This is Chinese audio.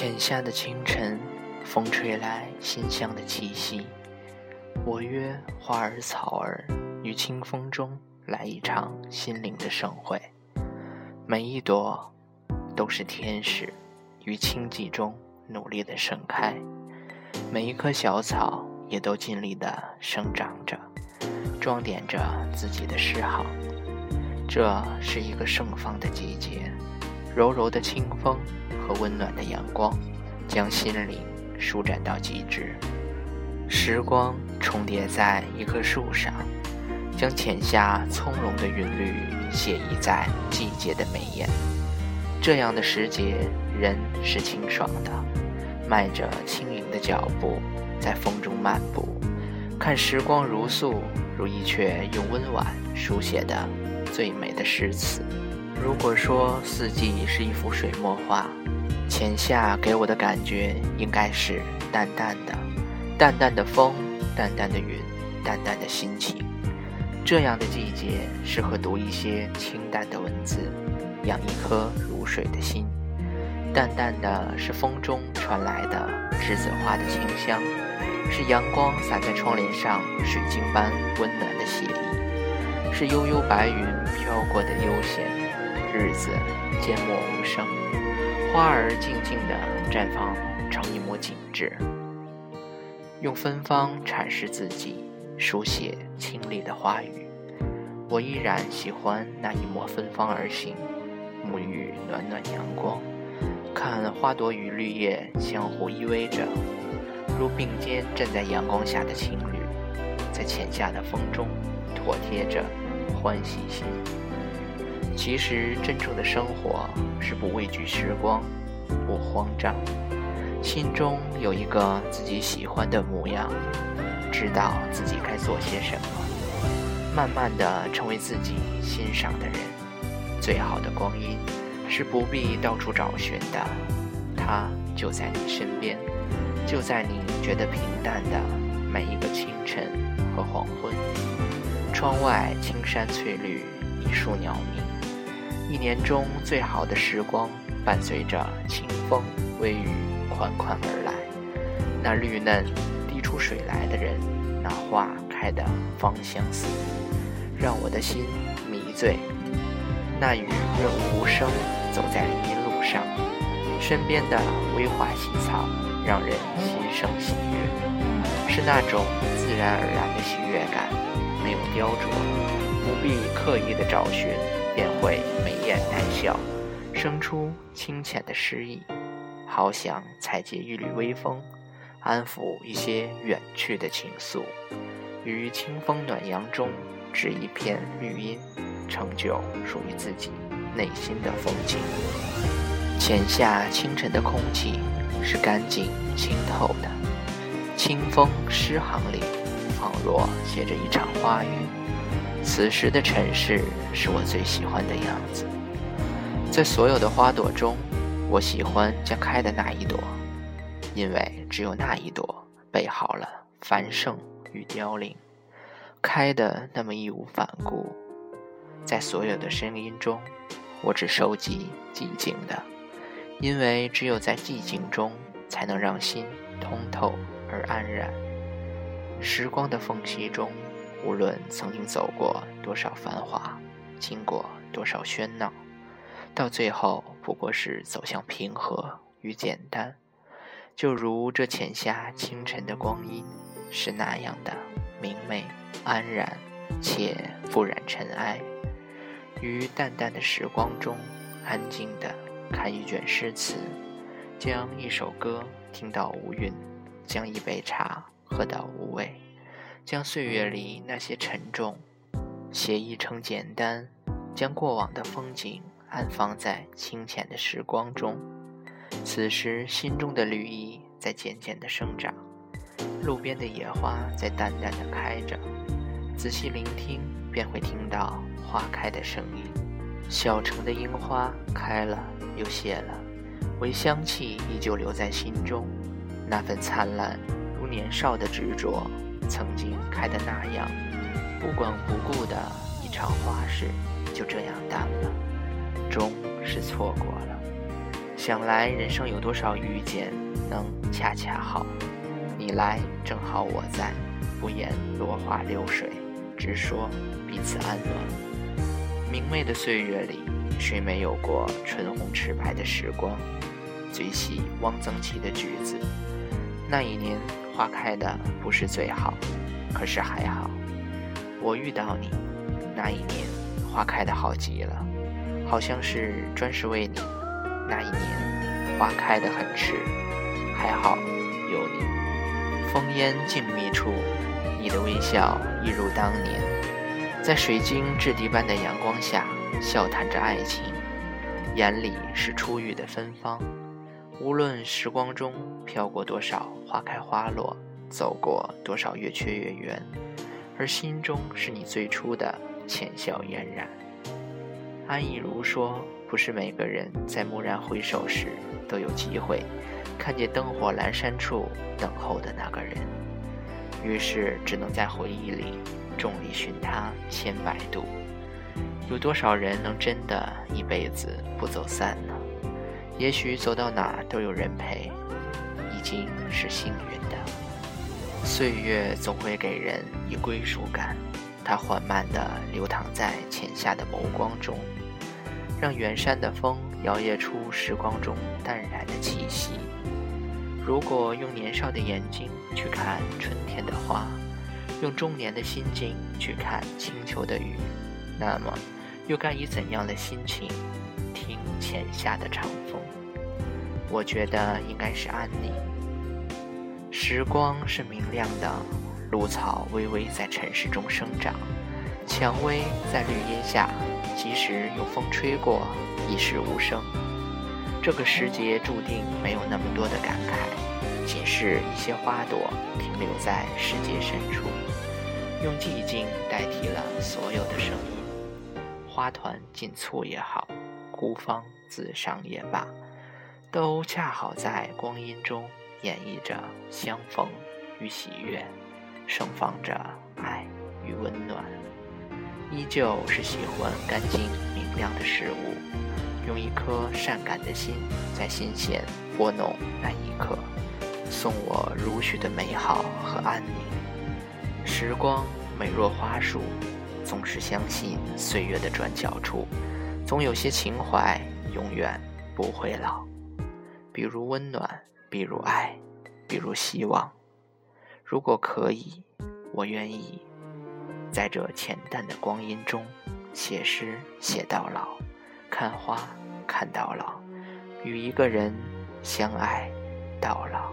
浅夏的清晨，风吹来馨香的气息。我约花儿草儿，于清风中来一场心灵的盛会。每一朵都是天使，于清寂中努力的盛开。每一棵小草也都尽力的生长着，装点着自己的诗行。这是一个盛放的季节，柔柔的清风。和温暖的阳光，将心灵舒展到极致。时光重叠在一棵树上，将浅夏葱茏的韵律写意在季节的眉眼。这样的时节，人是清爽的，迈着轻盈的脚步，在风中漫步，看时光如素，如一阙用温婉书写的最美的诗词。如果说四季是一幅水墨画，浅夏给我的感觉应该是淡淡的，淡淡的风，淡淡的云，淡淡的心情。这样的季节适合读一些清淡的文字，养一颗如水的心。淡淡的是风中传来的栀子花的清香，是阳光洒在窗帘上水晶般温暖的洗礼，是悠悠白云飘过的悠闲。日子缄默无声，花儿静静地绽放成一抹景致。用芬芳阐释自己，书写清丽的花语。我依然喜欢那一抹芬芳而行，沐浴暖暖阳光，看花朵与绿叶相互依偎着，如并肩站在阳光下的情侣，在浅夏的风中妥帖着，欢喜心。其实，真正的生活是不畏惧时光，不慌张，心中有一个自己喜欢的模样，知道自己该做些什么，慢慢的成为自己欣赏的人。最好的光阴是不必到处找寻的，它就在你身边，就在你觉得平淡的每一个清晨和黄昏。窗外青山翠绿，一树鸟鸣。一年中最好的时光，伴随着清风微雨款款而来。那绿嫩滴出水来的人，那花开的芳香四溢，让我的心迷醉。那雨润无声，走在林荫路上，身边的微花细草，让人心生喜悦。是那种自然而然的喜悦感，没有雕琢，不必刻意的找寻。便会眉眼带笑，生出清浅的诗意。好想采撷一缕微风，安抚一些远去的情愫，于清风暖阳中织一片绿荫，成就属于自己内心的风景。浅夏清晨的空气是干净清透的，清风诗行里，仿若写着一场花雨。此时的城市是我最喜欢的样子，在所有的花朵中，我喜欢将开的那一朵，因为只有那一朵备好了繁盛与凋零，开的那么义无反顾。在所有的声音中，我只收集寂静的，因为只有在寂静中，才能让心通透而安然。时光的缝隙中。无论曾经走过多少繁华，经过多少喧闹，到最后不过是走向平和与简单。就如这浅夏清晨的光阴，是那样的明媚安然，且不染尘埃。于淡淡的时光中，安静地看一卷诗词，将一首歌听到无韵，将一杯茶喝到无味。将岁月里那些沉重写意成简单，将过往的风景安放在清浅的时光中。此时心中的绿意在渐渐的生长，路边的野花在淡淡的开着。仔细聆听，便会听到花开的声音。小城的樱花开了又谢了，唯香气依旧留在心中，那份灿烂年少的执着。曾经开的那样，不管不顾的一场花事，就这样淡了，终是错过了。想来人生有多少遇见，能恰恰好？你来正好我在，不言落花流水，只说彼此安暖。明媚的岁月里，谁没有过唇红齿白的时光？最喜汪曾祺的句子：那一年花开的不是最好，可是还好，我遇到你。那一年花开的好极了，好像是专是为你。那一年花开的很迟，还好有你。烽烟静谧处，你的微笑一如当年，在水晶质地般的阳光下，笑谈着爱情，眼里是初遇的芬芳。无论时光中飘过多少花开花落，走过多少月缺月圆，而心中是你最初的浅笑嫣然。安逸如说：“不是每个人在蓦然回首时都有机会。”看见灯火阑珊处等候的那个人，于是只能在回忆里众里寻他千百度。有多少人能真的一辈子不走散呢？也许走到哪都有人陪，已经是幸运的。岁月总会给人以归属感，它缓慢地流淌在浅夏的眸光中，让远山的风摇曳出时光中淡然的气息。如果用年少的眼睛去看春天的花，用中年的心境去看清秋的雨，那么又该以怎样的心情浅夏的长风？我觉得应该是安宁。时光是明亮的，露草微微在尘世中生长，蔷薇在绿荫下，即使有风吹过，亦是无声。这个时节注定没有那么多的感慨，仅是一些花朵停留在世界深处，用寂静代替了所有的声音。花团锦簇也好，孤芳自赏也罢，都恰好在光阴中演绎着相逢与喜悦，盛放着爱与温暖。依旧是喜欢干净明亮的事物。用一颗善感的心，在心弦拨弄那一刻，送我如许的美好和安宁。时光美若花树，总是相信岁月的转角处，总有些情怀永远不会老。比如温暖，比如爱，比如希望。如果可以，我愿意在这浅淡的光阴中，写诗写到老，看花。看到老，与一个人相爱到老。